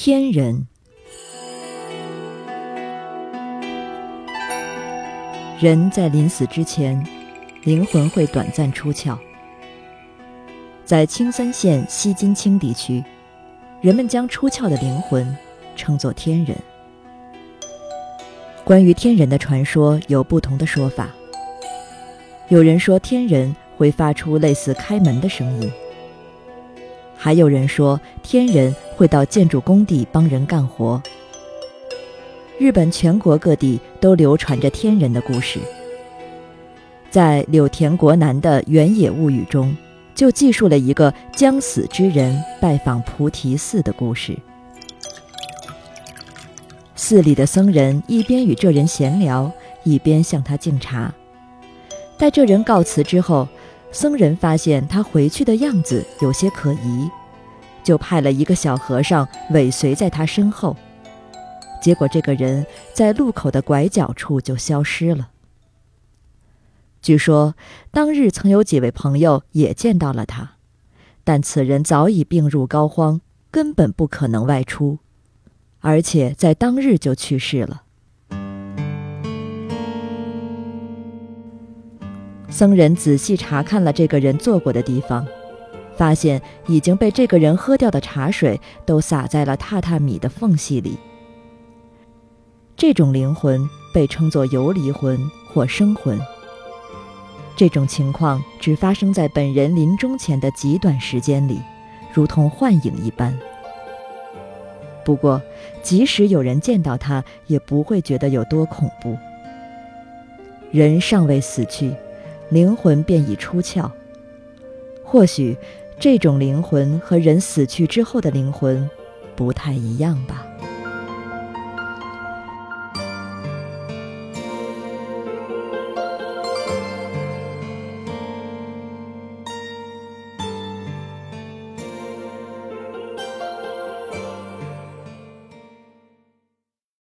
天人。人在临死之前，灵魂会短暂出窍。在青森县西津青地区，人们将出窍的灵魂称作天人。关于天人的传说有不同的说法。有人说天人会发出类似开门的声音，还有人说天人会到建筑工地帮人干活。日本全国各地都流传着天人的故事。在柳田国男的《原野物语》中，就记述了一个将死之人拜访菩提寺的故事。寺里的僧人一边与这人闲聊，一边向他敬茶。待这人告辞之后，僧人发现他回去的样子有些可疑，就派了一个小和尚尾随在他身后。结果，这个人在路口的拐角处就消失了。据说，当日曾有几位朋友也见到了他，但此人早已病入膏肓，根本不可能外出，而且在当日就去世了。僧人仔细查看了这个人坐过的地方，发现已经被这个人喝掉的茶水都洒在了榻榻米的缝隙里。这种灵魂被称作游离魂或生魂。这种情况只发生在本人临终前的极短时间里，如同幻影一般。不过，即使有人见到他，也不会觉得有多恐怖。人尚未死去。灵魂便已出窍。或许，这种灵魂和人死去之后的灵魂不太一样吧。